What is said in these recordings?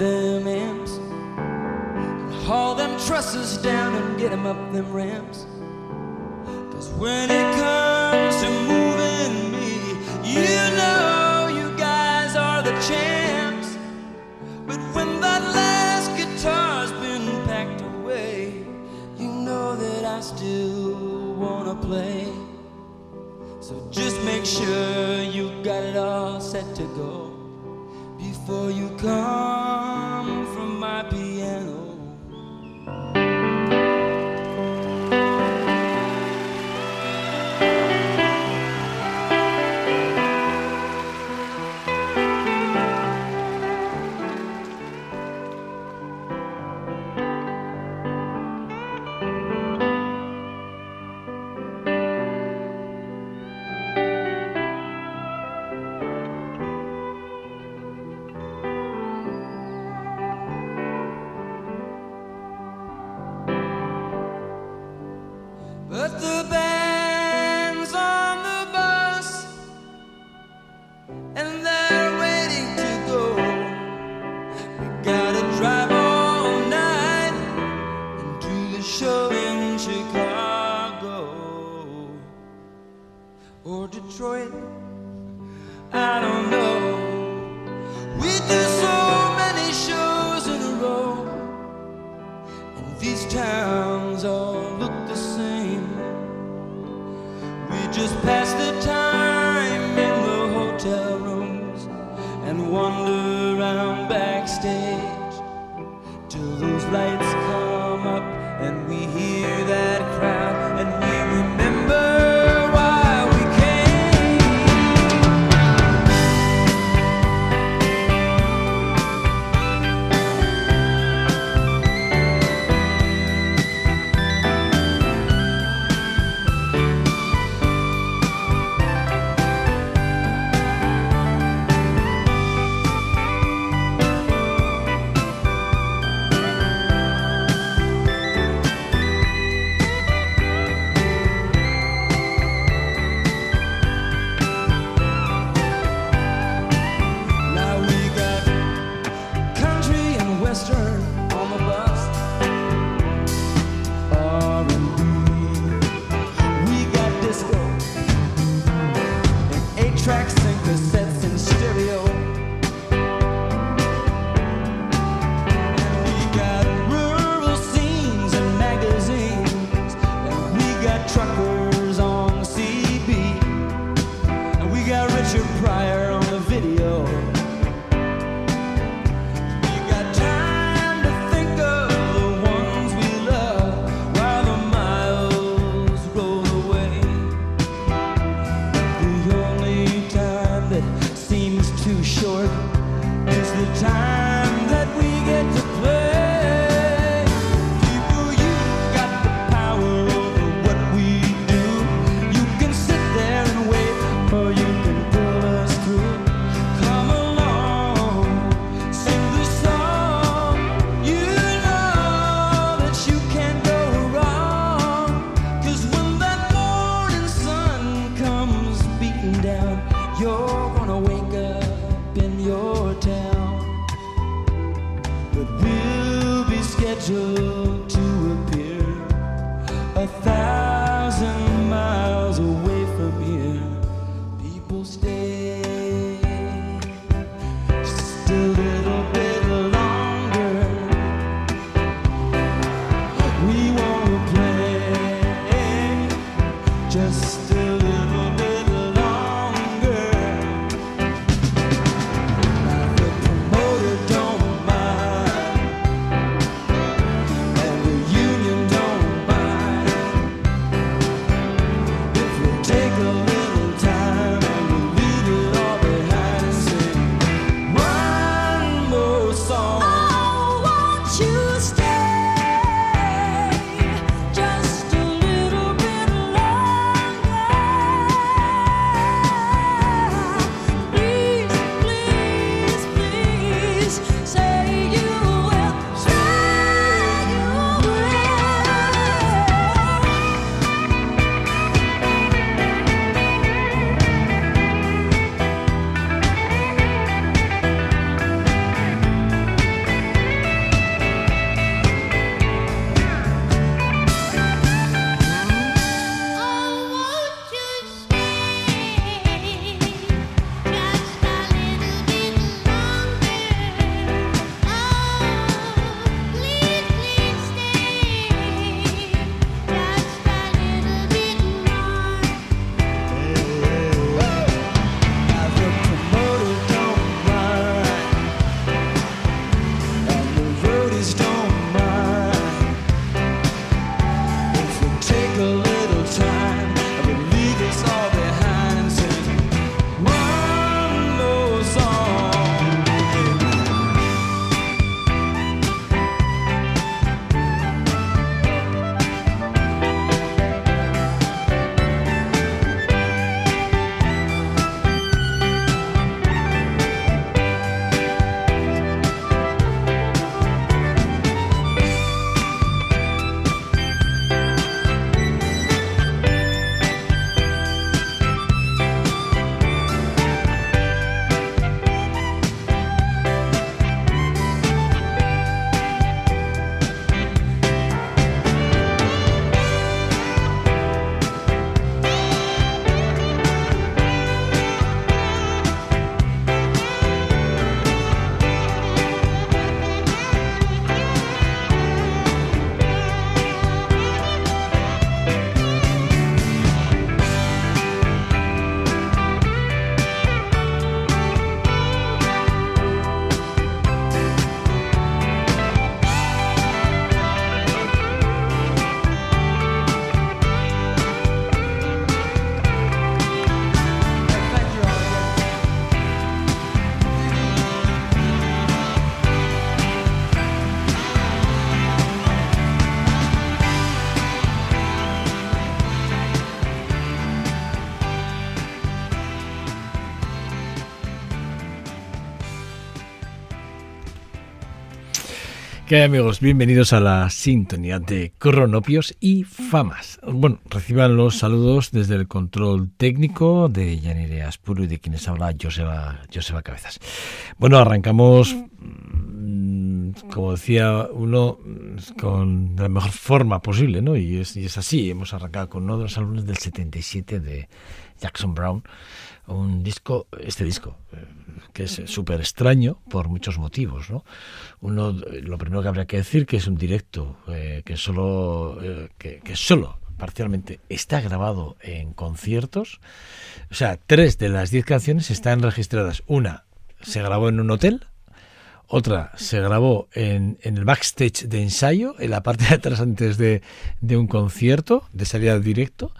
them amps, and haul them trusses down and get them up them ramps. Cause when it comes to moving me, you know you guys are the champs. But when that last guitar's been packed away, you know that I still wanna play. So just make sure you got it all set to go before you come. just pass. ¿Qué amigos? Bienvenidos a la sintonía de cronopios y famas. Bueno, reciban los saludos desde el control técnico de Yanire Aspuro y de quienes habla Joseba, Joseba Cabezas. Bueno, arrancamos, mm, como decía uno, con la mejor forma posible, ¿no? Y es, y es así, hemos arrancado con uno de los álbumes del 77 de Jackson Brown, un disco, este disco, eh, que es súper extraño por muchos motivos, ¿no? Uno, lo primero que habría que decir que es un directo eh, que solo, eh, que, que solo parcialmente está grabado en conciertos. O sea, tres de las diez canciones están registradas. Una se grabó en un hotel, otra se grabó en, en el backstage de ensayo, en la parte de atrás antes de, de un concierto, de salida directo,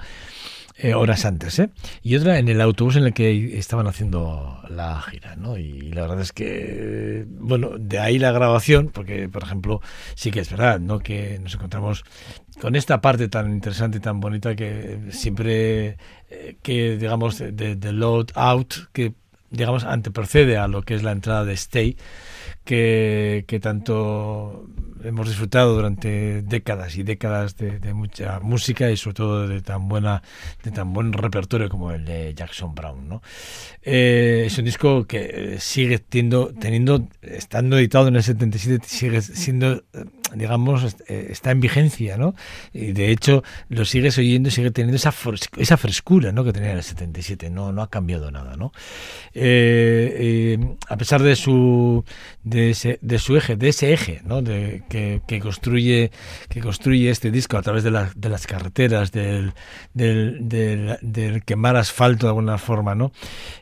eh, horas antes, ¿eh? Y otra en el autobús en el que estaban haciendo la gira, ¿no? Y la verdad es que, bueno, de ahí la grabación, porque, por ejemplo, sí que es verdad, ¿no? Que nos encontramos con esta parte tan interesante y tan bonita que siempre, eh, que digamos, de, de load out, que digamos, anteprecede a lo que es la entrada de Stay, que, tanto hemos disfrutado durante décadas y décadas de, mucha música y sobre todo de tan buena de tan buen repertorio como el de Jackson Brown ¿no? Eh, es un disco que sigue teniendo, teniendo estando editado en el 77 sigue siendo digamos, eh, está en vigencia, ¿no? Y de hecho lo sigues oyendo sigue teniendo esa, esa frescura, ¿no? Que tenía en el 77, no, no ha cambiado nada, ¿no? Eh, eh, a pesar de su, de, ese- de su eje, de ese eje, ¿no? De, que, que construye, que construye este disco a través de, la- de las carreteras, del, del, del- del quemar asfalto de alguna forma, ¿no?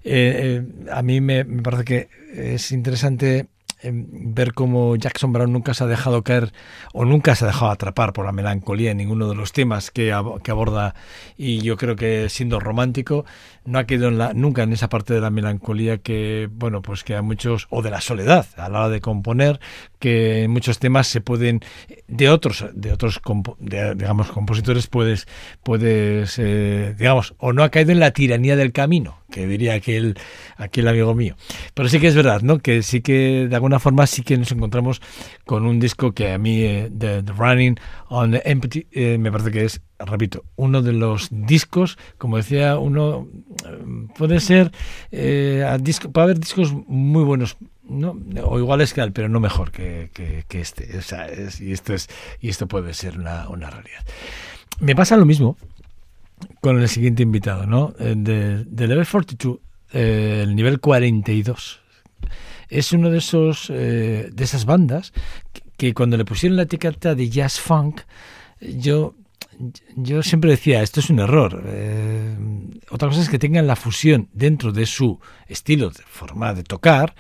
Eh, eh, a mí me, me parece que es interesante eh, ver cómo Jackson Brown nunca se ha dejado caer o nunca se ha dejado atrapar por la melancolía en ninguno de los temas que, que aborda. Y yo creo que siendo romántico no ha quedado en la, nunca en esa parte de la melancolía que bueno pues que a muchos o de la soledad a la hora de componer que en muchos temas se pueden de otros de otros de, digamos compositores puedes puedes eh, digamos o no ha caído en la tiranía del camino que diría aquel aquel amigo mío. Pero sí que es verdad no que sí que de alguna forma sí que nos encontramos con un disco que a mí eh, The, The Running on the Empty eh, me parece que es repito uno de los discos como decía uno puede ser eh, disco, puede haber discos muy buenos no o iguales que él, pero no mejor que, que, este o sea, y esto es y esto puede ser una, una realidad me pasa lo mismo con el siguiente invitado, ¿no? Eh, De, Level 42, eh, el nivel 42. Es uno de esos de esas bandas que cuando le pusieron la etiqueta de jazz funk, yo yo siempre decía, esto es un error. Eh, otra cosa es que tengan la fusión dentro de su estilo, de forma de tocar,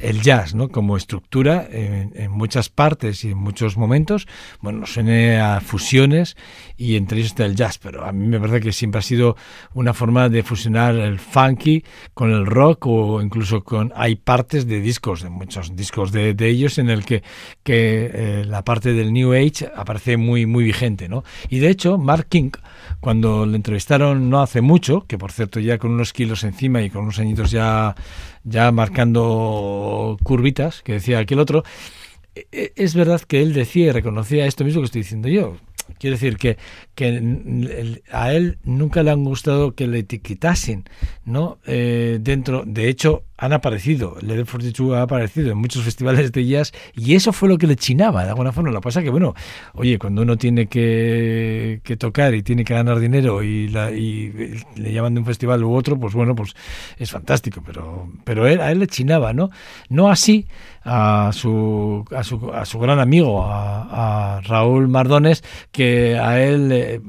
el jazz, ¿no? Como estructura en, muchas partes y en muchos momentos, bueno, suene a fusiones y entre ellos está el jazz, pero a mí me parece que siempre ha sido una forma de fusionar el funky con el rock o incluso con, hay partes de discos, de muchos discos de, de ellos en el que, que eh, la parte del New Age aparece muy, muy vigente, ¿no? Y de hecho, Mark King, cuando le entrevistaron no hace mucho, que por cierto ya con unos kilos encima y con unos añitos ya, ya marcando curvitas, que decía aquel otro, e- e- es verdad que él decía y reconocía esto mismo que estoy diciendo yo. Quiero decir que, que a él nunca le han gustado que le etiquetasen, ¿no? Eh, dentro, de hecho, han aparecido, Level 42 ha aparecido en muchos festivales de jazz y eso fue lo que le chinaba de alguna forma. Lo que pasa que, bueno, oye, cuando uno tiene que, que tocar y tiene que ganar dinero y, la- y le llaman de un festival u otro, pues bueno, pues es fantástico, pero, pero a él le chinaba, ¿no? No así a su, a su, a su gran amigo, a, a Raúl Mardones, que a él le,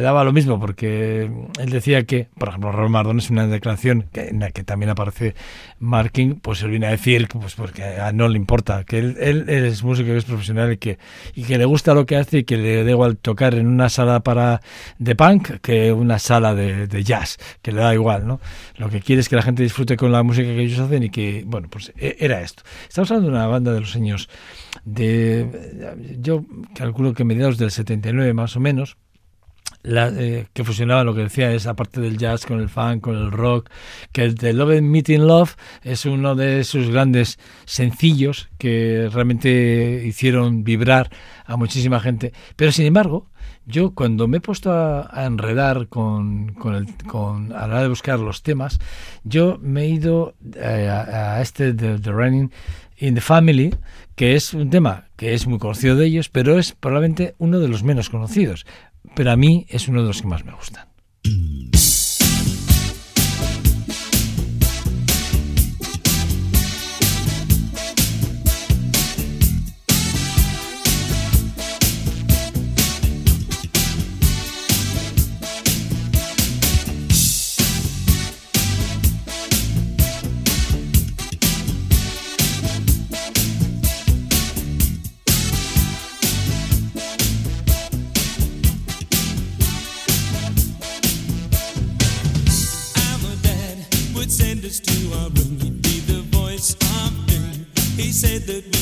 daba lo mismo, porque él decía que, por ejemplo, Raúl Mardones, una declaración que, en la que también aparece Marking, pues él viene a decir pues porque a él no le importa, que él, él es músico, que es profesional y que, y que le gusta lo que hace y que le da igual tocar en una sala para de punk que una sala de, de jazz, que le da igual, ¿no? Lo que quiere es que la gente disfrute con la música que ellos hacen y que, bueno, pues e- era esto. Estamos hablando de una banda de los años de, yo calculo que mediados del 79 más o menos, la, eh, que fusionaba lo que decía esa parte del jazz con el funk, con el rock, que el de Love and Meeting Love es uno de sus grandes sencillos que realmente hicieron vibrar a muchísima gente. Pero sin embargo, yo cuando me he puesto a, a enredar con, con, el, con a la hora de buscar los temas, yo me he ido eh, a, a este de The Running in the Family, que es un tema que es muy conocido de ellos, pero es probablemente uno de los menos conocidos. Pero a mí es uno de los que más me gustan. said that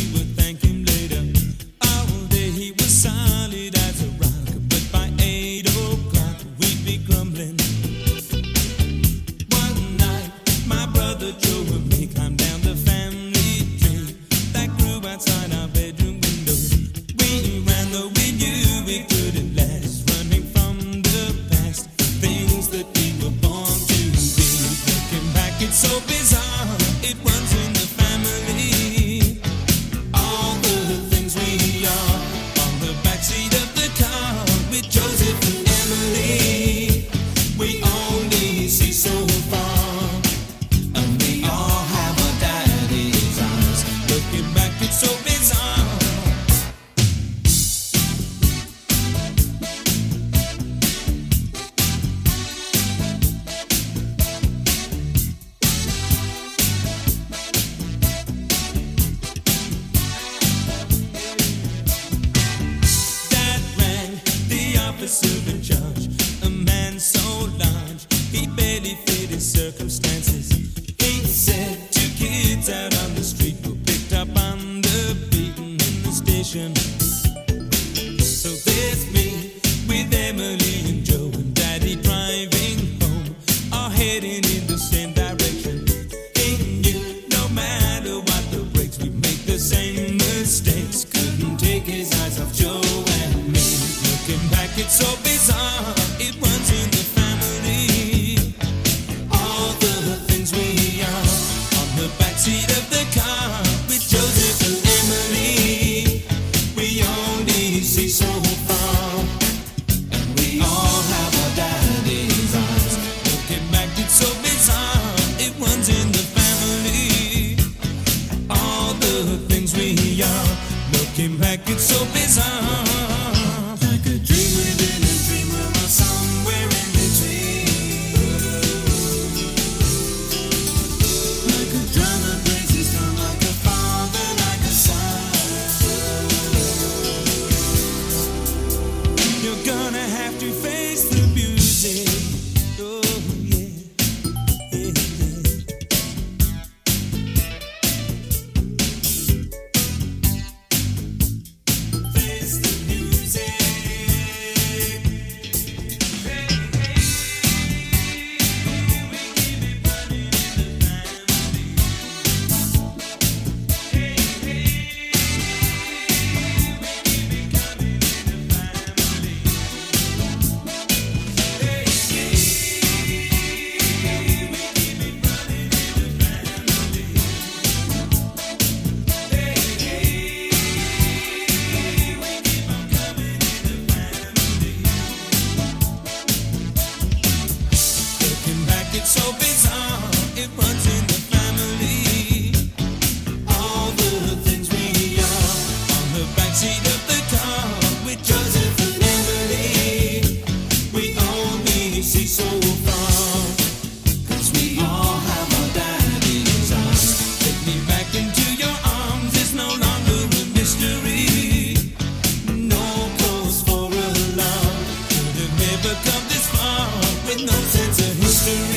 overcome this far with no sense of history.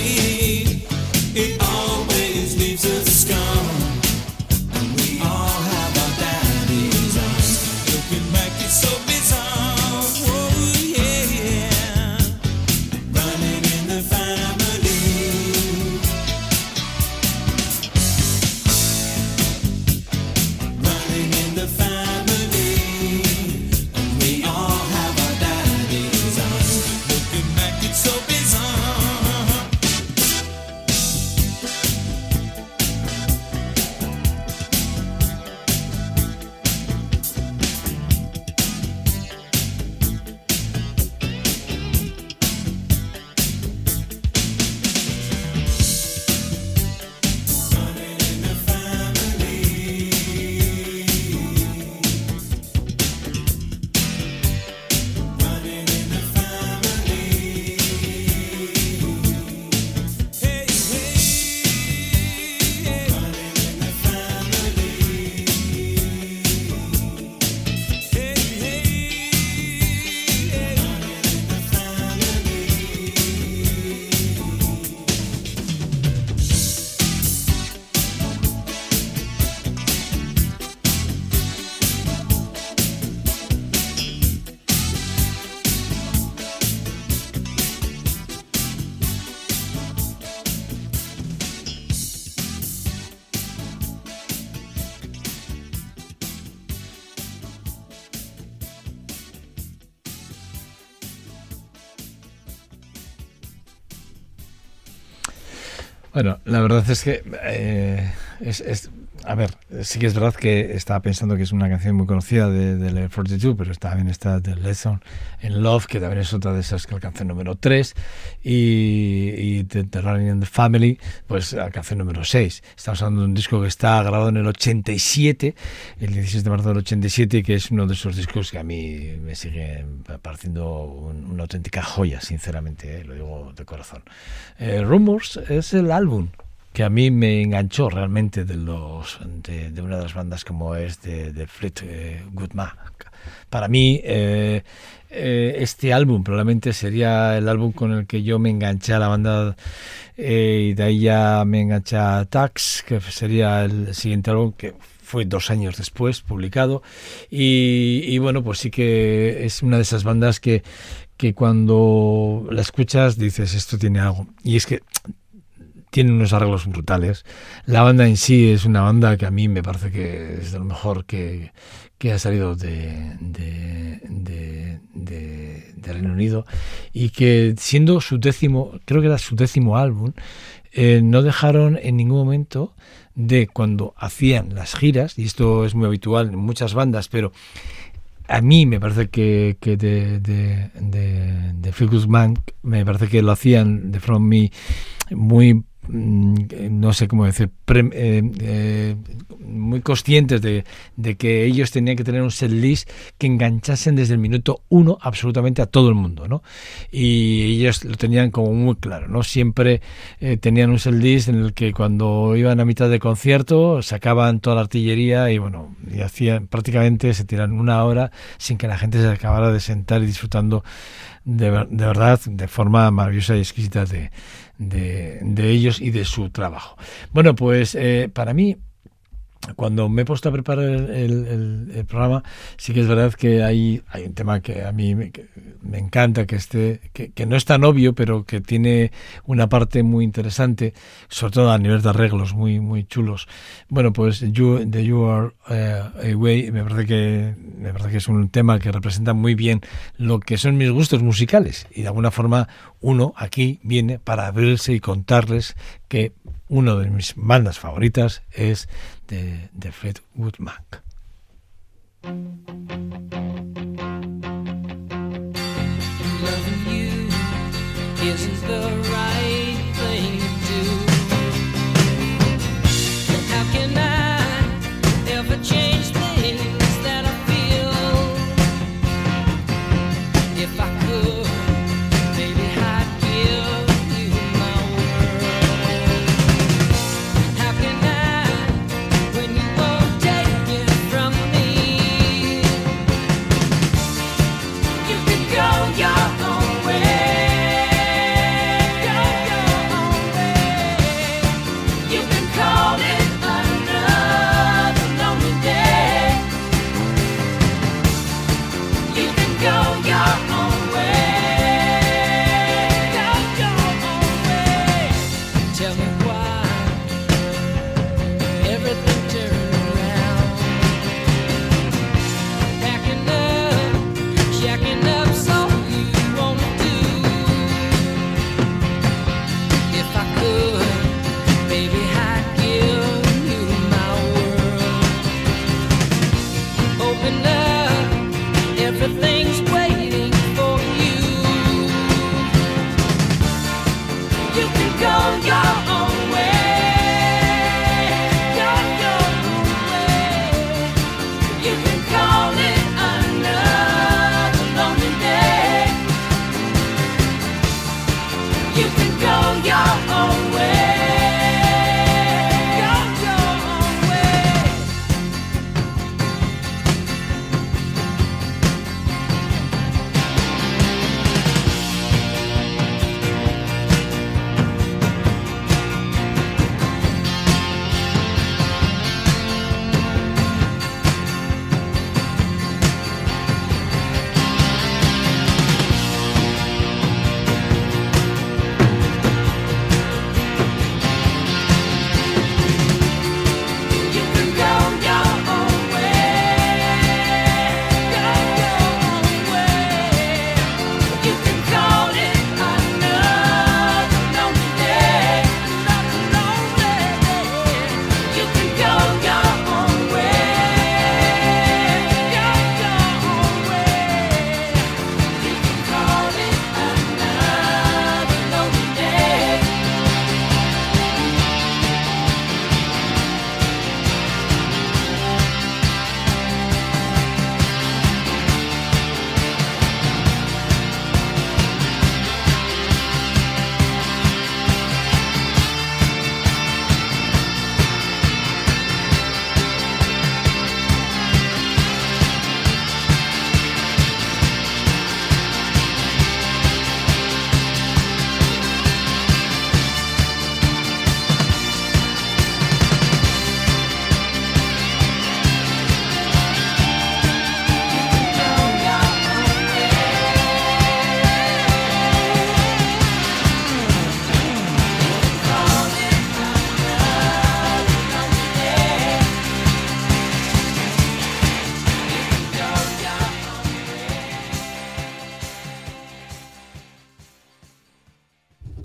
Bueno, la verdad es que eh, es, a ver, sí que es verdad que estaba pensando que es una canción muy conocida de, de la 42, pero está bien esta de Lesson in Love, que también es otra de esas que alcanzó el número 3, y, y The, the Running in the Family, pues alcanzó el número 6. Estamos hablando de un disco que está grabado en el 87, el 16 de marzo del 87, que es uno de esos discos que a mí me sigue pareciendo un, una auténtica joya, sinceramente, eh, lo digo de corazón. Eh, Rumors es el álbum que a mí me enganchó realmente de una de las bandas como es de, de Fleetwood Mac. Para mí eh, eh, este álbum probablemente sería el álbum con el que yo me enganché a la banda eh, y de ahí ya me enganché a Tax, que sería el siguiente álbum que fue dos años después publicado y, y bueno pues sí que es una de esas bandas que, que cuando la escuchas dices esto tiene algo y es que tiene unos arreglos brutales. La banda en sí es una banda que a mí me parece que es de lo mejor que, que ha salido de, Reino Unido y que siendo su décimo, creo que era su décimo álbum, eh, no dejaron en ningún momento de cuando hacían las giras, y esto es muy habitual en muchas bandas, pero a mí me parece que, de, de, de, de Fleetwood Mac me parece que lo hacían de forma muy, muy no sé cómo decir, pre- eh, eh, muy conscientes de, que ellos tenían que tener un set list que enganchasen desde el minuto uno absolutamente a todo el mundo, ¿no? Y ellos lo tenían como muy claro, ¿no? Siempre eh, tenían un set list en el que cuando iban a mitad de concierto sacaban toda la artillería y bueno, y hacían prácticamente se tiran una hora sin que la gente se acabara de sentar y disfrutando de, de verdad de forma maravillosa y exquisita de, de, ellos y de su trabajo. Bueno, pues eh, para mí cuando me he puesto a preparar el, programa, sí que es verdad que hay, un tema que a mí me, me encanta, que, esté, que, no es tan obvio, pero que tiene una parte muy interesante, sobre todo a nivel de arreglos muy, muy chulos. Bueno, pues you, The You Are eh, Away me parece, que, me parece que es un tema que representa muy bien lo que son mis gustos musicales y de alguna forma uno aquí viene para abrirse y contarles que una de mis bandas favoritas es de, de Fleetwood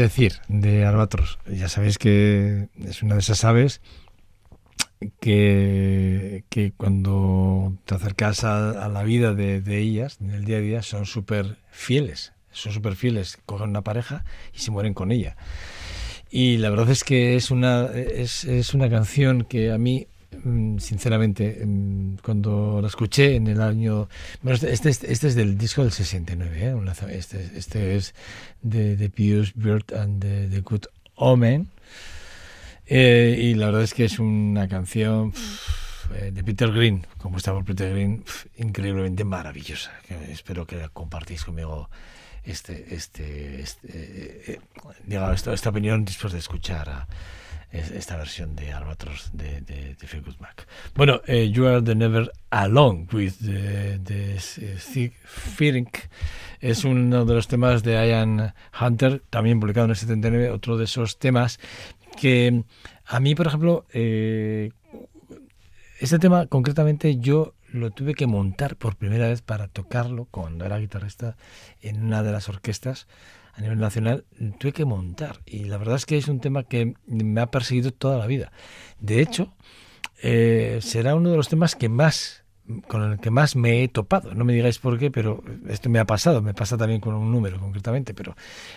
Decir de Albatros? Ya sabéis que es una de esas aves que, que cuando te acercas a, la vida de, ellas, en el día a día, son súper fieles. Son súper fieles, cogen una pareja y se mueren con ella. Y la verdad es que es una, es, es una canción que a mí sinceramente, mm, cuando la escuché en el año... Bueno, este, este, es- este es del disco del 69, ¿eh? Este, este es de, de Pius Bird and the, the Good Omen. Eh, y la verdad es que es una canción pf, eh, de Peter Green, compuesta por Peter Green, pf, increíblemente maravillosa. espero que compartís conmigo este, este, este eh, eh, diga, esta, esta opinión después de escuchar a esta versión de Albatros de, de, de Mac. Bueno, eh, You Are the Never Alone with the, the Sick Feeling es uno de los temas de Ian Hunter, también publicado en el 79, otro de esos temas que a mí, por ejemplo, eh, este tema concretamente yo lo tuve que montar por primera vez para tocarlo cuando era guitarrista en una de las orquestas a nivel nacional, tuve que montar. Y la verdad es que es un tema que me ha perseguido toda la vida. De hecho, eh, será uno de los temas que más con el que más me he topado. No me digáis por qué, pero esto me ha pasado. Me pasa también con un número concretamente. Pero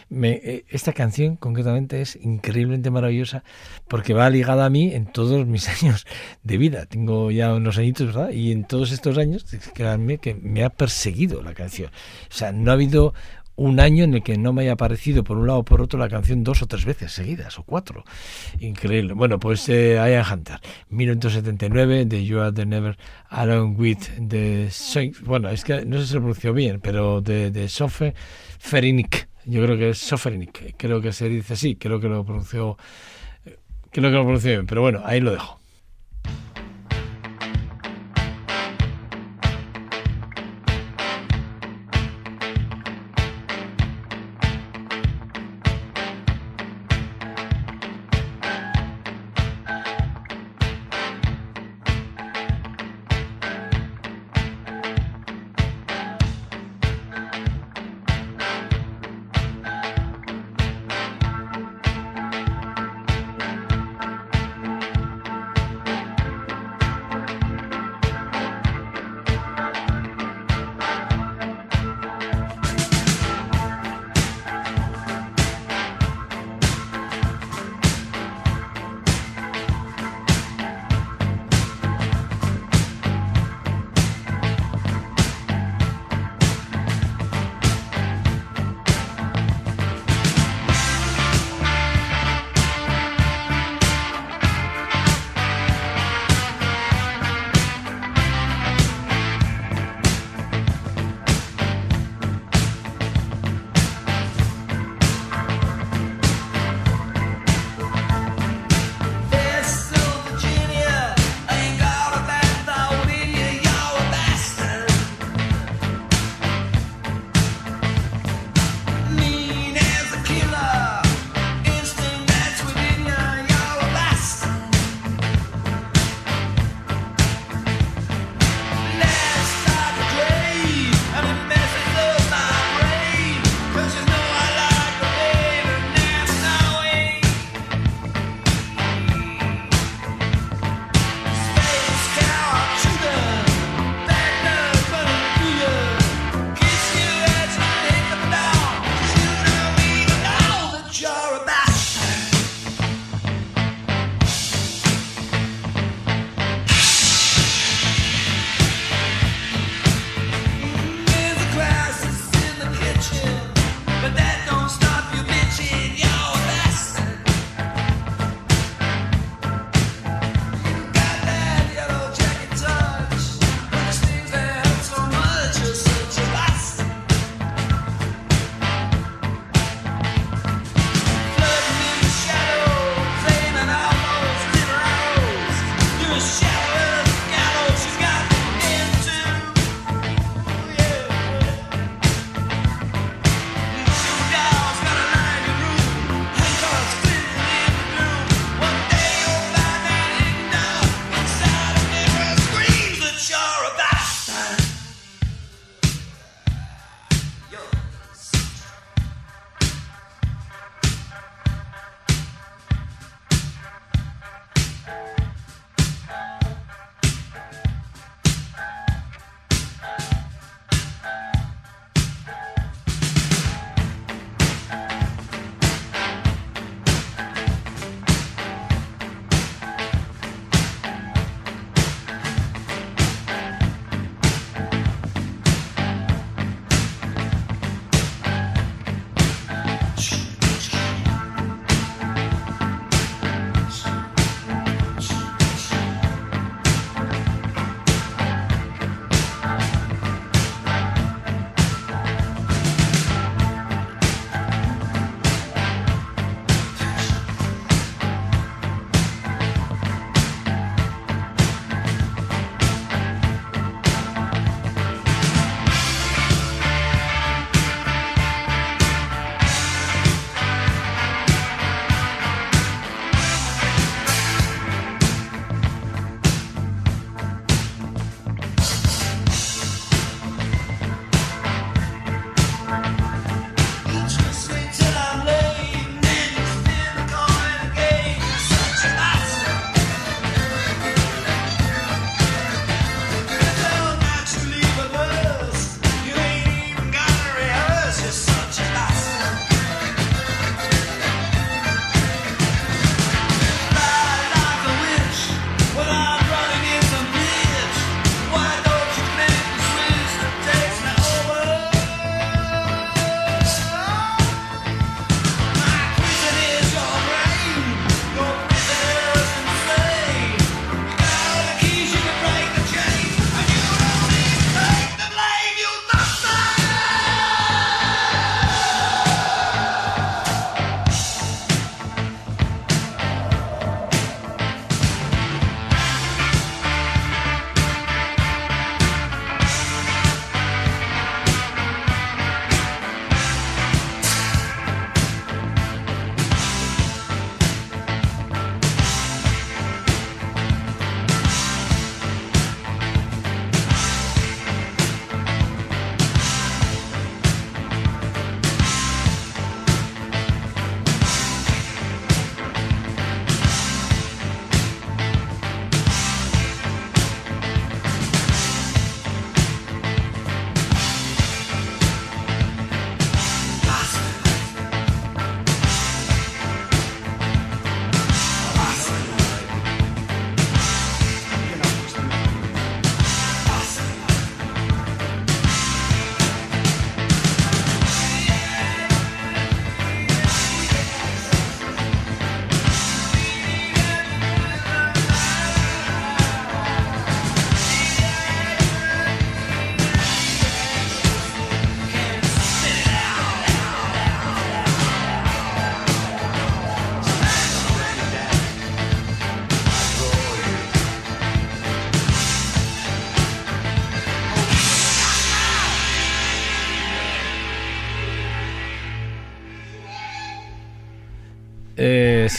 me, eh, esta canción concretamente es increíblemente maravillosa porque va ligada a mí en todos mis años de vida. Tengo ya unos añitos, ¿verdad? Y en todos estos años, créanme que me ha perseguido la canción. O sea, no ha habido un año en el que no me haya aparecido por un lado o por otro la canción dos o tres veces seguidas, o cuatro. Increíble. Bueno, pues eh, Ian Hunter, 1979, de You Are the Never Alone with Saints. Bueno, es que no sé si lo pronunció bien, pero de, de Sofe Ferinik. Yo creo que es Soferinik. Creo que se dice así. Creo que lo pronunció. Creo que lo pronunció bien. Pero bueno, ahí lo dejo.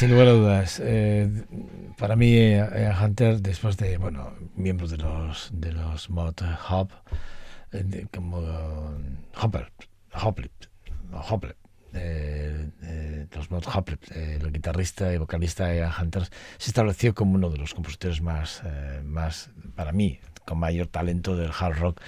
Sin lugar a dudas, eh, para mí eh, Hunter, después de, bueno, miembros de los de los Mod Hub, eh, como Hopper, eh, eh, los Mod Hoplet, eh, el guitarrista y vocalista Hunter, se estableció como uno de los compositores más, eh, más para mí, con mayor talento del hard rock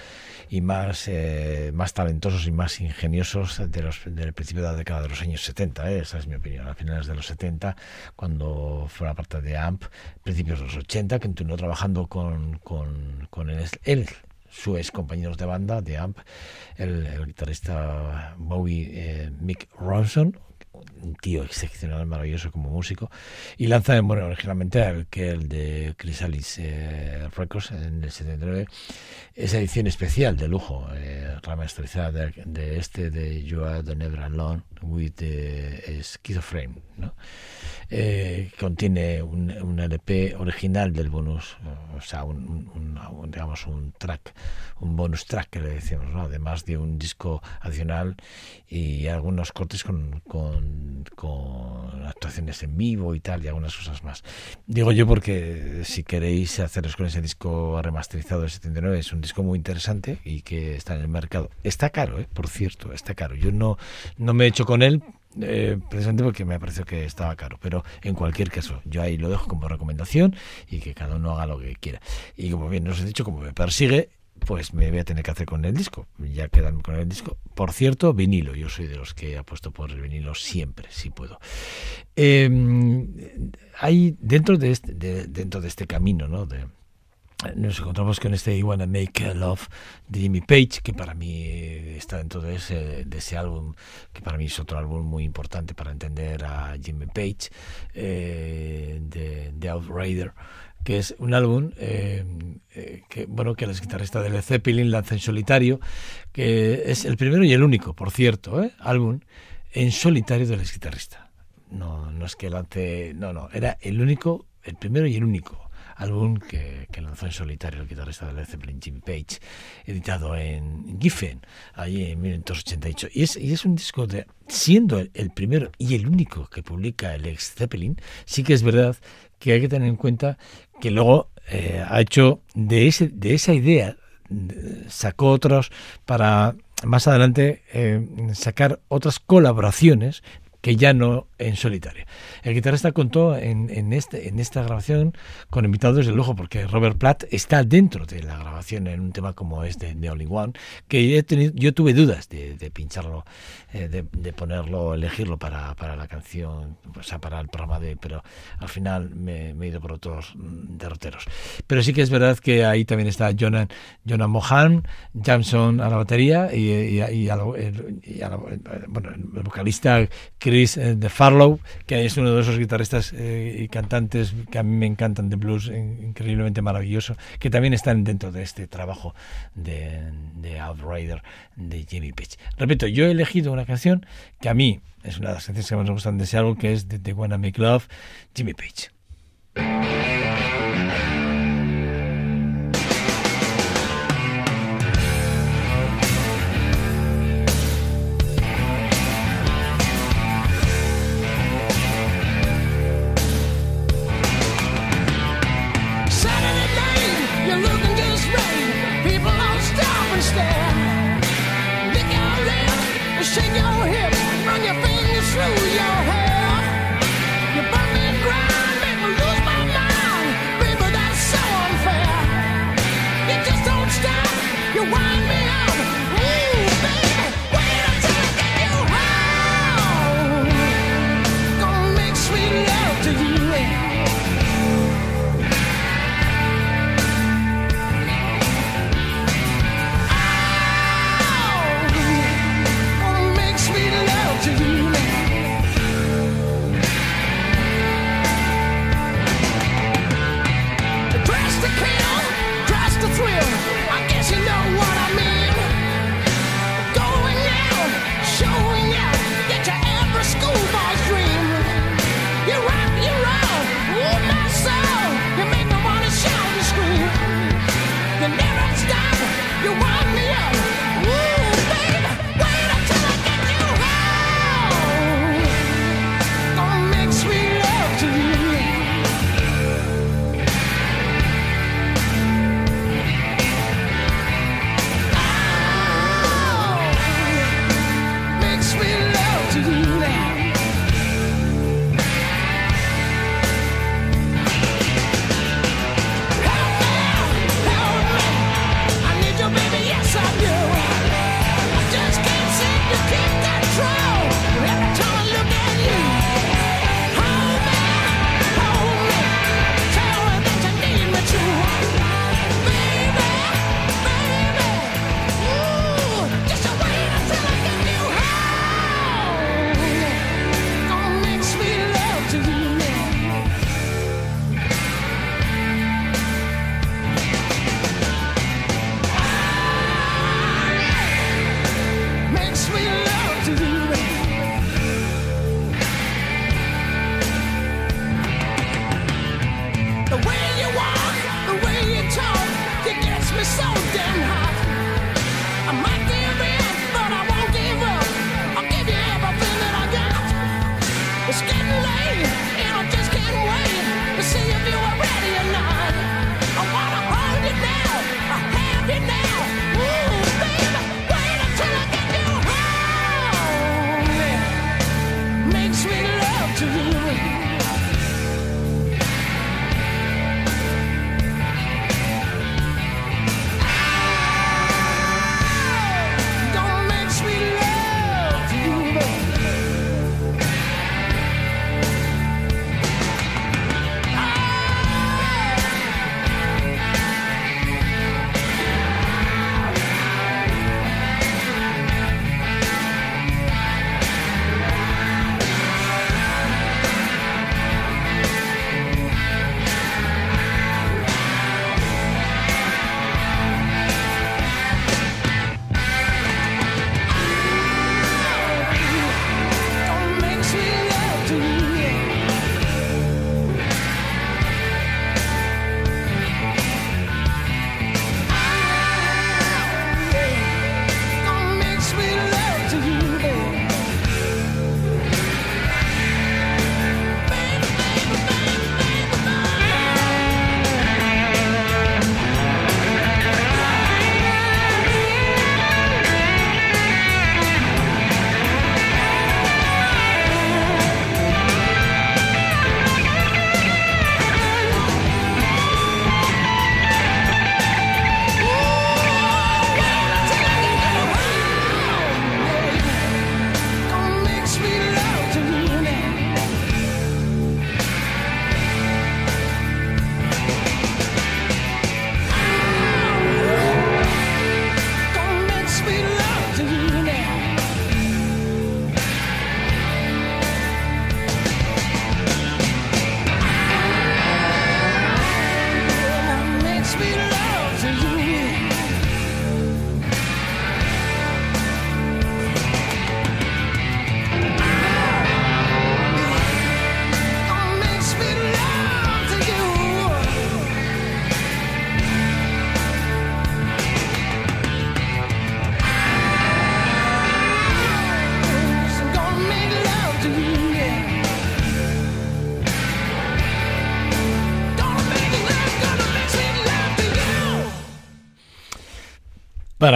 y más, eh, más talentosos y más ingeniosos de los, del principio de la década de los años 70, ¿eh? esa es mi opinión, a finales de los 70, cuando fue la parte de AMP, principios de los 80, que continuó trabajando con, con, con él, él, su ex compañeros de banda de AMP, el, guitarrista Bowie eh, Mick Ronson, un tío excepcional, maravilloso como músico, y lanza, bueno, originalmente el que el de Chrysalis eh, Records en el 79, esa edición especial de lujo, eh, remasterizada de, de este de You Are the Never Alone with the Schizophrene, ¿no? Eh, contiene un, un LP original del bonus, o sea, un, un- un- digamos un track, un bonus track que le decimos, ¿no? además de un disco adicional y algunos cortes con, con, con actuaciones en vivo y tal y algunas cosas más. Digo yo porque si queréis haceros con ese disco remasterizado del 79 es un disco muy interesante y que está en el mercado. Está caro, ¿eh? por cierto, está caro. Yo no, no me he hecho con él eh, precisamente porque me pareció que estaba caro. Pero en cualquier caso, yo ahí lo dejo como recomendación y que cada uno haga lo que quiera. Y como bien os he dicho, como me persigue, pues me voy a tener que hacer con el disco. Ya quedarme con el disco. Por cierto, vinilo. Yo soy de los que apuesto por el vinilo siempre, si puedo. Eh, hay dentro de este, de- dentro de este camino, ¿no? Nos encontramos con este I Wanna Make Love de Jimmy Page, que para mí está dentro de ese, de ese álbum, que para mí es otro álbum muy importante para entender a Jimmy Page, eh, de Outrider, que es un álbum eh, eh, que, bueno, que el guitarrista de Led Zeppelin lanza en solitario, que es el primero y el único, por cierto, ¿eh? álbum en solitario del guitarrista. No, no es que lance, no, no, era el único, el primero y el único álbum que, que lanzó en solitario el guitarrista de Led Zeppelin, Jimmy Page, editado en Giffen, allí en 1988. Y es, y es un disco de, siendo el, el primero y el único que publica el ex Zeppelin, sí que es verdad que hay que tener en cuenta que luego eh, ha hecho de, ese, de esa idea, de- sacó otros para más adelante eh, sacar otras colaboraciones que ya no en solitario. El guitarrista contó en, en, este, en esta grabación con invitados de lujo, porque Robert Platt está dentro de la grabación en un tema como este de Only One, que he tenido, yo tuve dudas de, de pincharlo, eh, de, de ponerlo, elegirlo para, para la canción, o sea, para el programa de, pero al final me, me he ido por otros mm, derroteros. Pero sí que es verdad que ahí también está Jonan, Jonan Mohan, Jamson a la batería y, y, y a y a la- bueno, el vocalista Chris eh, de Farlow, que es uno de esos guitarristas eh, y cantantes que a mí me encantan de blues, increíblemente maravilloso, que también están dentro de este trabajo de, de Outrider de Jimmy Page. Repito, yo he elegido una canción que a mí es una de las canciones que más me gustan de ese álbum, que es de The Wanna Make Love, Jimmy Page. And. Lick your lips, shake your hips, run your fingers through your hair.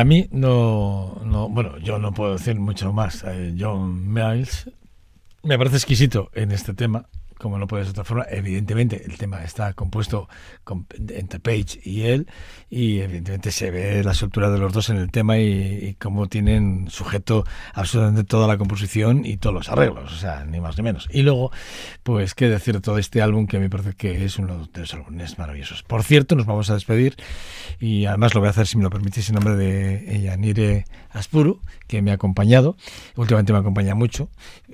Para mí, no, no, bueno, yo no puedo decir mucho más. Eh, John Miles me parece exquisito en este tema, como no puede de otra forma. Evidentemente, el tema está compuesto entre Page y él, y evidentemente se ve la soltura de los dos en el tema y, y cómo tienen sujeto absolutamente toda la composición y todos los arreglos, o sea, ni más ni menos. Y luego, pues, qué decir de todo este álbum que me parece que es uno de los álbumes maravillosos. Por cierto, nos vamos a despedir y además lo voy a hacer, si me lo permitís, en nombre de Yanire Aspuru, que me ha acompañado. Últimamente me acompaña mucho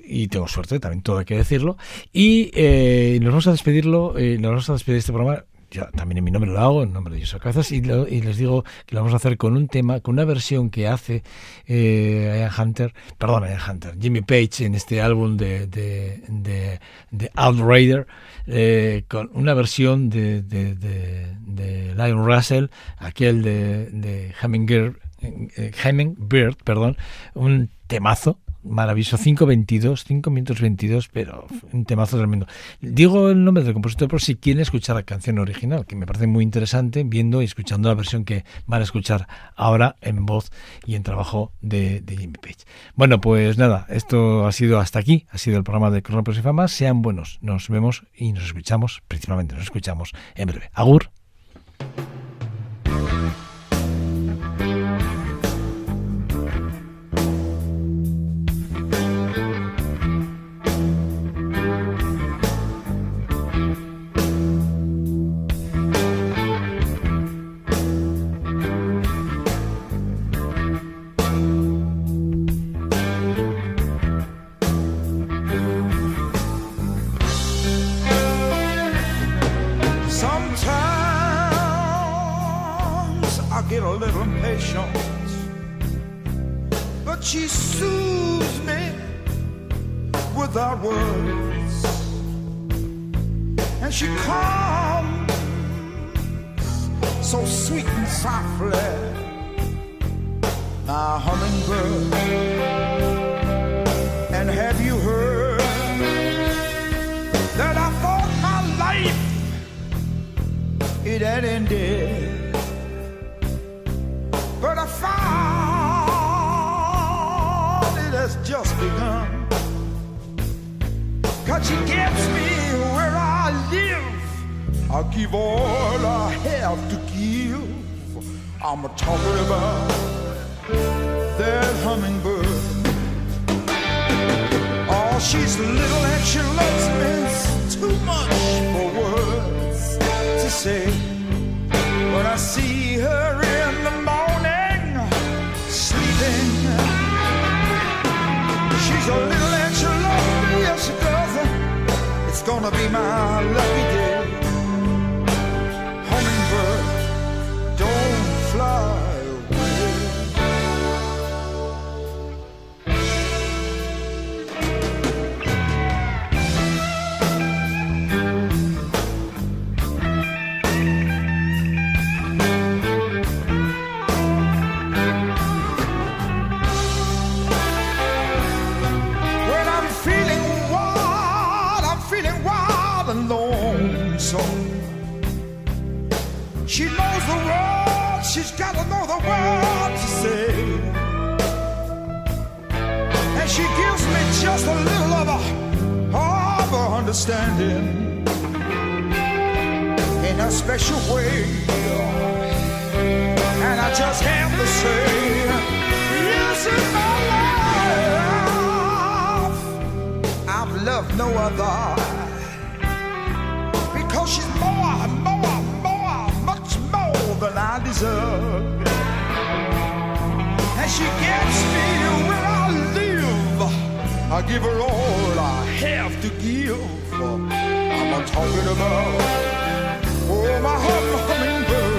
y tengo suerte, también todo hay que decirlo. Y eh, nos vamos a despedirlo, eh, nos vamos a despedir de este programa. Ya, también en mi nombre lo hago, en nombre de José Cazas, y, lo- y les digo que lo vamos a hacer con un tema, con una versión que hace eh, Ian Hunter, perdón, Ian Hunter, Jimmy Page en este álbum de, de, de, de Outrider, eh, con una versión de, de, de, Lion Russell, aquel de, de Hummingbird, eh, Hummingbird, perdón, un temazo maravilloso, 5.22, 5 minutos 22, pero un temazo tremendo. Digo el nombre del compositor por si quieren escuchar la canción original, que me parece muy interesante, viendo y escuchando la versión que van a escuchar ahora en voz y en trabajo de, de Jimmy Page. Bueno, pues nada, esto ha sido hasta aquí, ha sido el programa de Cronopios y Fama. Sean buenos, nos vemos y nos escuchamos, principalmente nos escuchamos en breve. Agur. softly. wish away. And I just have to say, yes, in my life, I've loved no other. Because she's more, more, more, much more than I deserve. And she gets me where I live. I give her all I have to give. I'm not talking about. Oh, my heart, my hummingbird.